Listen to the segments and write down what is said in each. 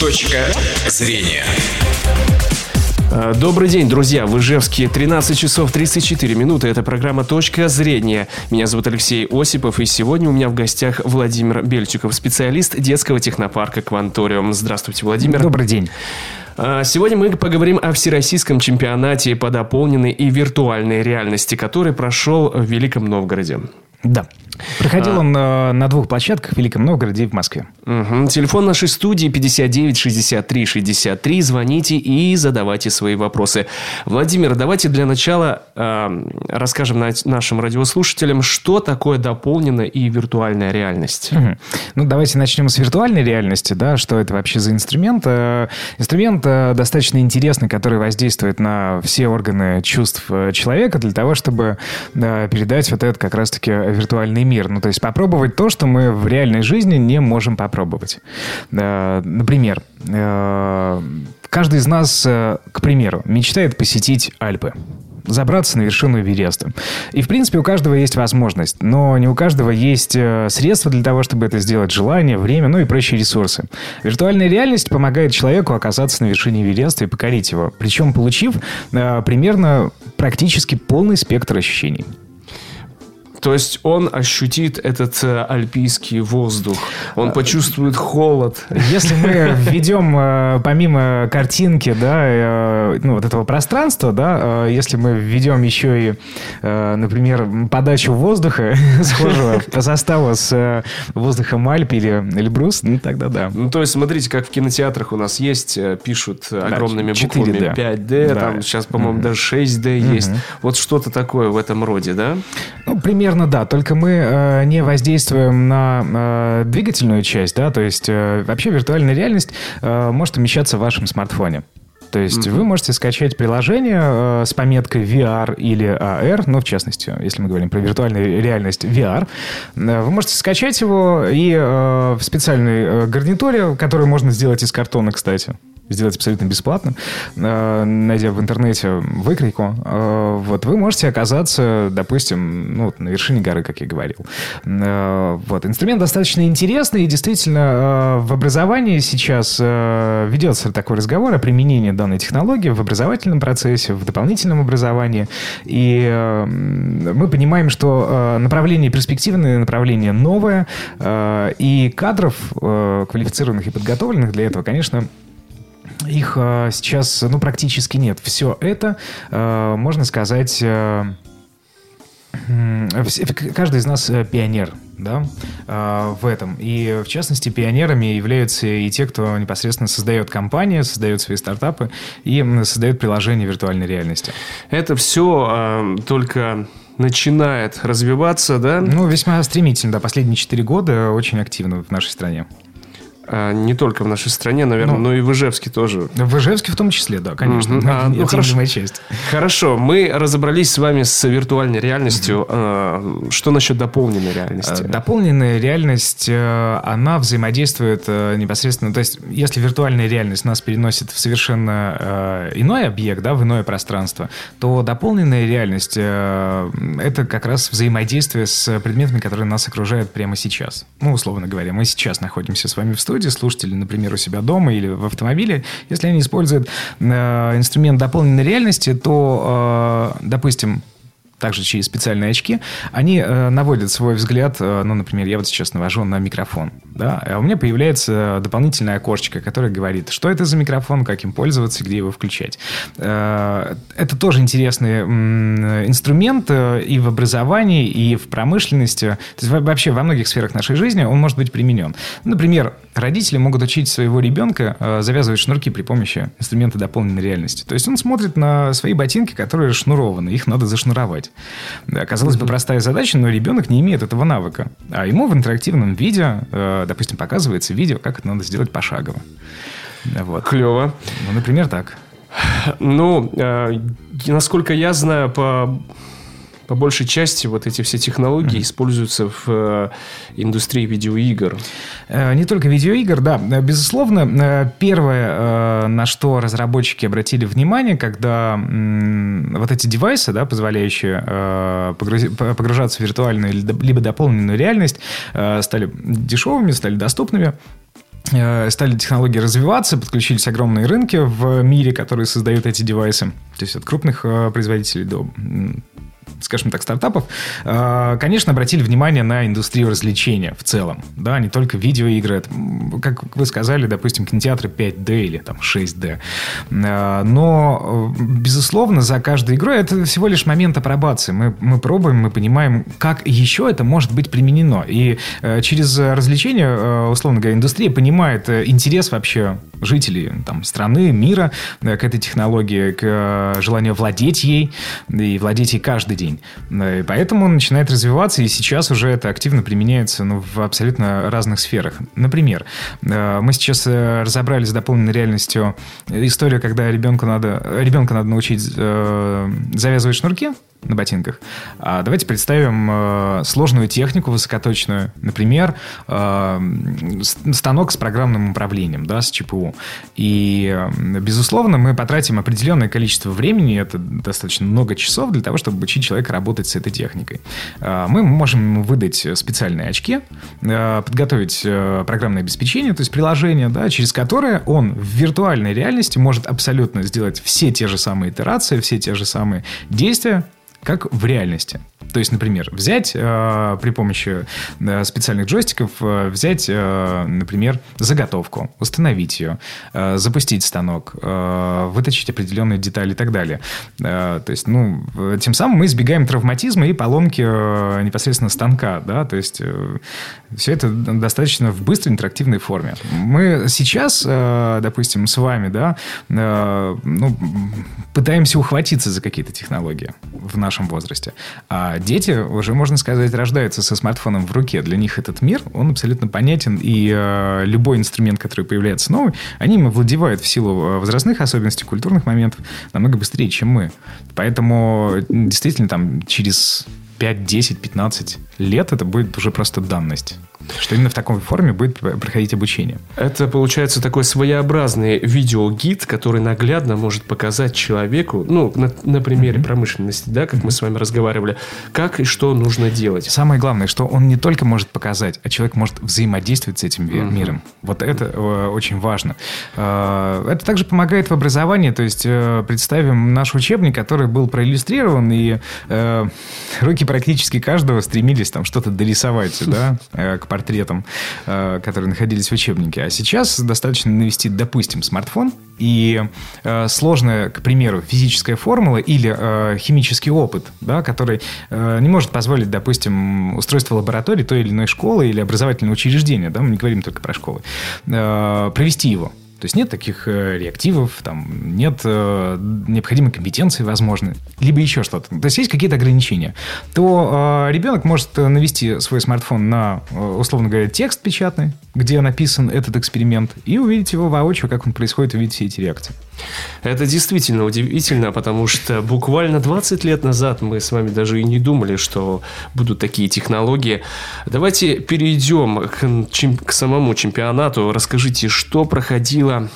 Точка зрения. Э, Добрый день, друзья. В Ижевске 13 часов 34 минуты. Это программа «Точка зрения». Меня зовут Алексей Осипов, и сегодня у меня в гостях Владимир Бельчиков, специалист детского технопарка «Кванториум». Здравствуйте, Владимир. Добрый день. А, Сегодня мы поговорим о всероссийском чемпионате по дополненной и виртуальной реальности, который прошел в Великом Новгороде. Да. Проходил он э, на двух площадках в Великом Новгороде и в Москве. Мгм. Телефон нашей студии 59 63 63. Звоните и задавайте свои вопросы. Владимир, давайте для начала э, расскажем на- нашим радиослушателям, что такое дополненная и виртуальная реальность. Мгм. Ну, давайте начнем с виртуальной реальности, да, что это вообще за инструмент. Э, Инструмент э, достаточно интересный, который воздействует на все органы чувств э, человека для того, чтобы э, передать вот этот как раз-таки виртуальный мир. Ну, то есть попробовать то, что мы в реальной жизни не можем попробовать. Э, Например, э, каждый из нас, э, к примеру, мечтает посетить Альпы забраться на вершину Эвереста. И, в принципе, у каждого есть возможность, но не у каждого есть средства для того, чтобы это сделать, желание, время, ну и прочие ресурсы. Виртуальная реальность помогает человеку оказаться на вершине Эвереста и покорить его, причем получив э, примерно практически полный спектр ощущений. То есть он ощутит этот э, альпийский воздух, он почувствует холод. Если мы введем э, помимо картинки, да, э, ну, вот этого пространства, да, если мы введем еще и, например, подачу воздуха, схожего по составу с воздухом Альп или Эльбрус, ну, тогда да. Ну, то есть, смотрите, как в кинотеатрах у нас есть, пишут огромными 4D. буквами 5D, Да. там сейчас, по-моему, даже 6D есть. Вот что-то такое в этом роде, да? Ну, примерно да, только мы э, не воздействуем на э, двигательную часть, да, то есть э, вообще виртуальная реальность э, может умещаться в вашем смартфоне. То есть вы можете скачать приложение э, с пометкой VR или AR, ну, в частности, если мы говорим про виртуальную реальность VR, э, вы можете скачать его и э, в специальной э, гарнитуре, которую можно сделать из картона, кстати, сделать абсолютно бесплатно, э, найдя в интернете выкройку, э, вот вы можете оказаться, допустим, ну, на вершине горы, как я говорил. Э, Вот. Инструмент достаточно интересный, и действительно в образовании сейчас ведется такой разговор о применении данной технологии в образовательном процессе, в дополнительном образовании. И мы понимаем, что направление перспективное, направление новое, и кадров квалифицированных и подготовленных для этого, конечно, их э, сейчас, ну, практически нет. Все это, э, можно сказать, э, каждый из нас э, пионер, да, э, в этом. И, в частности, пионерами являются и те, кто непосредственно создает компании, создает свои стартапы и создает приложения виртуальной реальности. Это все только начинает развиваться, да? Ну, весьма стремительно, да, последние четыре года очень активно в нашей стране. А, Не только в нашей стране, наверное, Ну. но и в Ижевске тоже. В Ижевске в том числе, да, конечно. Мгм. А, ну, хорошо. Неотъемлемая часть. Хорошо, мы разобрались с вами с виртуальной реальностью. А, Что насчет дополненной реальности? Э, Дополненная реальность, э, она взаимодействует э, непосредственно, то есть если виртуальная реальность нас переносит в совершенно э, иной объект, да, в иное пространство, то дополненная реальность это как раз взаимодействие с предметами, которые нас окружают прямо сейчас. Ну, условно говоря, мы сейчас находимся с вами в студии, слушатели, например, у себя дома или в автомобиле. Если они используют э, инструмент дополненной реальности, то, э, допустим, также через специальные очки, они э, наводят свой взгляд, э, ну, например, я вот сейчас навожу на микрофон, да, а у меня появляется дополнительное окошечко, которое говорит, что это за микрофон, как им пользоваться, где его включать. Э, это тоже интересный м, инструмент э, и в образовании, и в промышленности, то есть во- вообще во многих сферах нашей жизни он может быть применен. Например, родители могут учить своего ребенка э, завязывать шнурки при помощи инструмента дополненной реальности. То есть он смотрит на свои ботинки, которые шнурованы, их надо зашнуровать. Да, казалось бы, простая задача, но ребенок не имеет этого навыка. А ему в интерактивном виде, э, допустим, показывается видео, как это надо сделать пошагово. Вот. Клево. Ну, например, так. Ну, э, насколько я знаю, по по большей части вот эти все технологии используются в э, индустрии видеоигр. Э, Не только видеоигр, да. Безусловно, э, первое, э, на что разработчики обратили внимание, когда вот эти девайсы, да, позволяющие погружаться в виртуальную либо дополненную реальность, стали дешевыми, стали доступными, стали технологии развиваться, подключились огромные рынки в мире, которые создают эти девайсы. То есть от крупных производителей до скажем так, стартапов, э, конечно, обратили внимание на индустрию развлечения в целом. Да, не только видеоигры. Это, как вы сказали, допустим, кинотеатры 5D или там 6D. Э, но, э, безусловно, за каждой игрой это всего лишь момент апробации. Мы, мы пробуем, мы понимаем, как еще это может быть применено. И через развлечения, условно говоря, индустрия понимает интерес вообще жителей там, страны, мира к этой технологии, к желанию владеть ей и владеть ей каждый день. И поэтому он начинает развиваться, и сейчас уже это активно применяется ну, в абсолютно разных сферах. Например, э, мы сейчас э, разобрали с дополненной реальностью историю, когда ребенку надо, ребенка надо научить э, завязывать шнурки, на ботинках. А давайте представим э, сложную технику высокоточную, например, э, станок с программным управлением, да, с ЧПУ. И, э, безусловно, мы потратим определенное количество времени, это достаточно много часов для того, чтобы обучить человека работать с этой техникой. Э, мы можем выдать специальные очки, э, подготовить э, программное обеспечение, то есть приложение, да, через которое он в виртуальной реальности может абсолютно сделать все те же самые итерации, все те же самые действия, как в реальности. То есть, например, взять э, при помощи э, специальных джойстиков, э, взять, э, например, заготовку, установить ее, э, запустить станок, э, вытащить определенные детали и так далее. Э, то есть, ну, тем самым мы избегаем травматизма и поломки э, непосредственно станка, да, то есть э, все это достаточно в быстрой интерактивной форме. Мы сейчас, э, допустим, с вами, да, э, ну, пытаемся ухватиться за какие-то технологии в нашем возрасте. А дети уже, можно сказать, рождаются со смартфоном в руке. Для них этот мир, он абсолютно понятен, и э, любой инструмент, который появляется новый, они им овладевают в силу э, возрастных особенностей, культурных моментов намного быстрее, чем мы. Поэтому действительно там через 5, 10, 15 лет это будет уже просто данность. Что именно в такой форме будет проходить обучение. Это получается такой своеобразный видеогид, который наглядно может показать человеку, ну, на, на примере mm-hmm. промышленности, да, как mm-hmm. мы с вами разговаривали, как и что нужно делать. Самое главное, что он не только может показать, а человек может взаимодействовать с этим mm-hmm. миром. Вот это э, очень важно. Э, это также помогает в образовании. То есть э, представим наш учебник, который был проиллюстрирован, и э, руки практически каждого стремились там что-то дорисовать, да, э, к портретам, э, которые находились в учебнике. А сейчас достаточно навести, допустим, смартфон, и э, сложная, к примеру, физическая формула или э, химический опыт, да, который э, не может позволить, допустим, устройство лаборатории той или иной школы или образовательного учреждения, да, мы не говорим только про школы, э, провести его. То есть нет таких э, реактивов, там, нет э, необходимой компетенции, возможно, либо еще что-то. То есть есть какие-то ограничения. То э, ребенок может навести свой смартфон на, условно говоря, текст печатный, где написан этот эксперимент, и увидеть его воочию, как он происходит, увидеть все эти реакции. Это действительно удивительно, потому что буквально 20 лет назад мы с вами даже и не думали, что будут такие технологии. Давайте перейдем к, к самому чемпионату. Расскажите, что проходило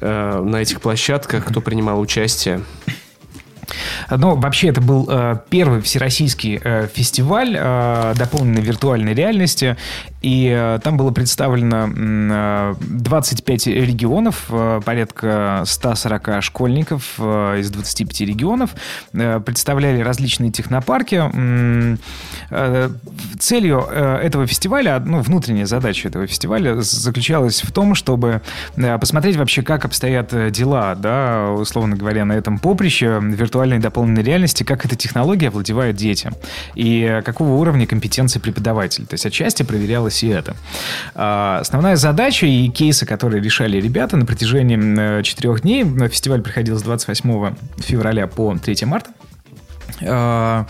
э, на этих площадках, кто принимал участие? Ну, вообще, это был э, первый всероссийский э, фестиваль э, дополненной виртуальной реальности. И э, там было представлено э, 25 регионов, э, порядка 140 школьников э, из 25 регионов. Э, представляли различные технопарки. Э, целью э, этого фестиваля, ну, внутренняя задача этого фестиваля заключалась в том, чтобы э, посмотреть вообще, как обстоят э, дела, да, условно говоря, на этом поприще виртуальной дополненной реальности, как эта технология овладевает детям и какого уровня компетенции преподавателя. То есть отчасти проверялось и это. А, основная задача и кейсы, которые решали ребята на протяжении четырех дней, фестиваль проходил с 28 февраля по 3 марта, а,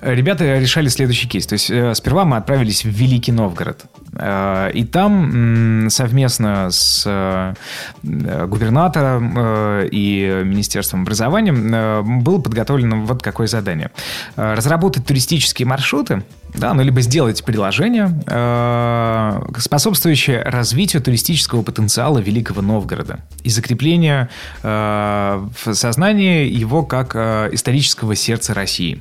ребята решали следующий кейс. То есть э, сперва мы отправились в Великий Новгород. Э, и там совместно с э, губернатором и Министерством образования было подготовлено вот какое задание. Разработать туристические маршруты, да, ну, либо сделать приложение, способствующее развитию туристического потенциала Великого Новгорода и закрепление в сознании его как исторического сердца России.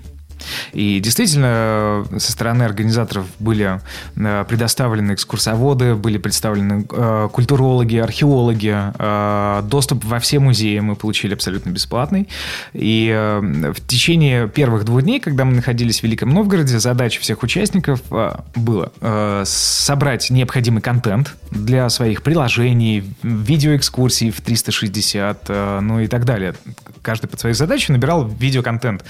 И действительно, со стороны организаторов были э, предоставлены экскурсоводы, были представлены э, культурологи, археологи. Э, доступ во все музеи мы получили абсолютно бесплатный. И в течение первых двух дней, когда мы находились в Великом Новгороде, задача всех участников была собрать необходимый контент для своих приложений, видеоэкскурсий в 360, ну и так далее. Каждый под своей задачей набирал видеоконтент.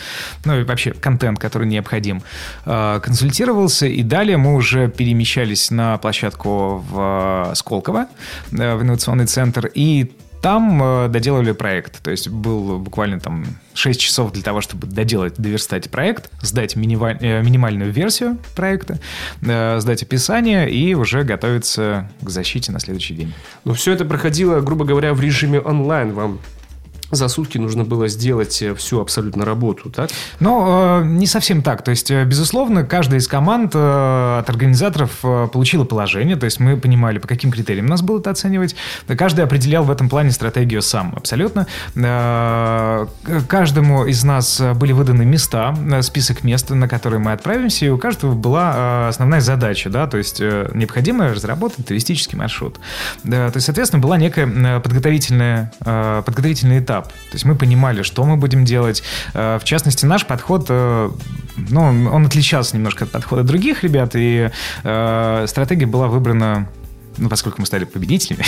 Ну и вообще контент, который необходим. Э, консультировался, и далее мы уже перемещались на площадку в Сколково, э, в инновационный центр, и там э, доделали проект. То есть был буквально там 6 часов для того, чтобы доделать, доверстать проект, сдать минималь, минимальную версию проекта, сдать описание и уже готовиться к защите на следующий день. Но все это проходило, грубо говоря, в режиме онлайн. Вам за сутки нужно было сделать э, всю абсолютно работу, так? Ну, не совсем так. То есть, э, безусловно, каждая из команд от организаторов получила положение, то есть мы понимали, по каким критериям нас было это оценивать. Каждый определял в этом плане стратегию сам, абсолютно. Каждому из нас были выданы места, список мест, на которые мы отправимся, и у каждого была основная задача, да, то есть необходимо разработать туристический маршрут. То есть, соответственно, была некая подготовительная, подготовительный этап этап. То есть мы понимали, что мы будем делать. Э, в частности, наш подход, э, ну, он отличался немножко от подхода других ребят, и э, стратегия была выбрана ну, поскольку мы стали победителями,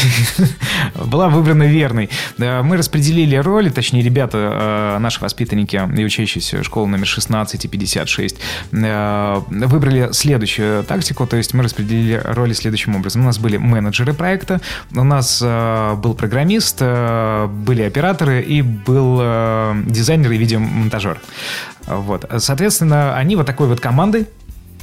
была выбрана верной. Мы распределили роли, точнее, ребята, э, наши воспитанники и учащиеся школы номер 16 и 56, э, выбрали следующую тактику, то есть мы распределили роли следующим образом. У нас были менеджеры проекта, у нас э, был программист, были операторы и был дизайнер и видеомонтажер. Вот. Соответственно, они вот такой вот командой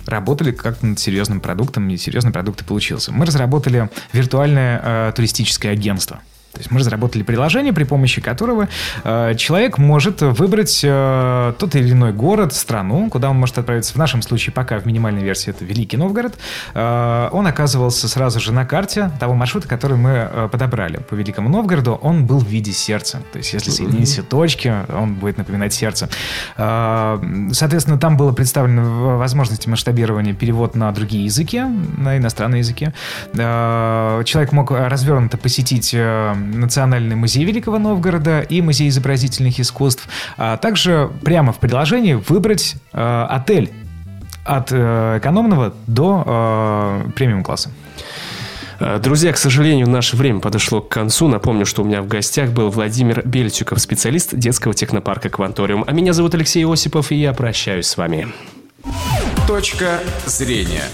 работали как над серьезным продуктом, и серьезный продукт и получился. Мы разработали виртуальное э, туристическое агентство – то есть мы разработали приложение, при помощи которого э, человек может выбрать э, тот или иной город, страну, куда он может отправиться. В нашем случае пока в минимальной версии это Великий Новгород. Э, он оказывался сразу же на карте того маршрута, который мы э, подобрали. По Великому Новгороду он был в виде сердца. То есть если соединить все точки, он будет напоминать сердце. Э, соответственно, там было представлено возможности масштабирования перевод на другие языки, на иностранные языки. Э, человек мог развернуто посетить э, Национальный музей Великого Новгорода и Музей изобразительных искусств, а также прямо в приложении выбрать э, отель от э, экономного до э, премиум класса. Э, друзья, к сожалению, наше время подошло к концу. Напомню, что у меня в гостях был Владимир Бельчиков, специалист детского технопарка «Кванториум». А меня зовут Алексей Осипов, и я прощаюсь с вами. Точка зрения.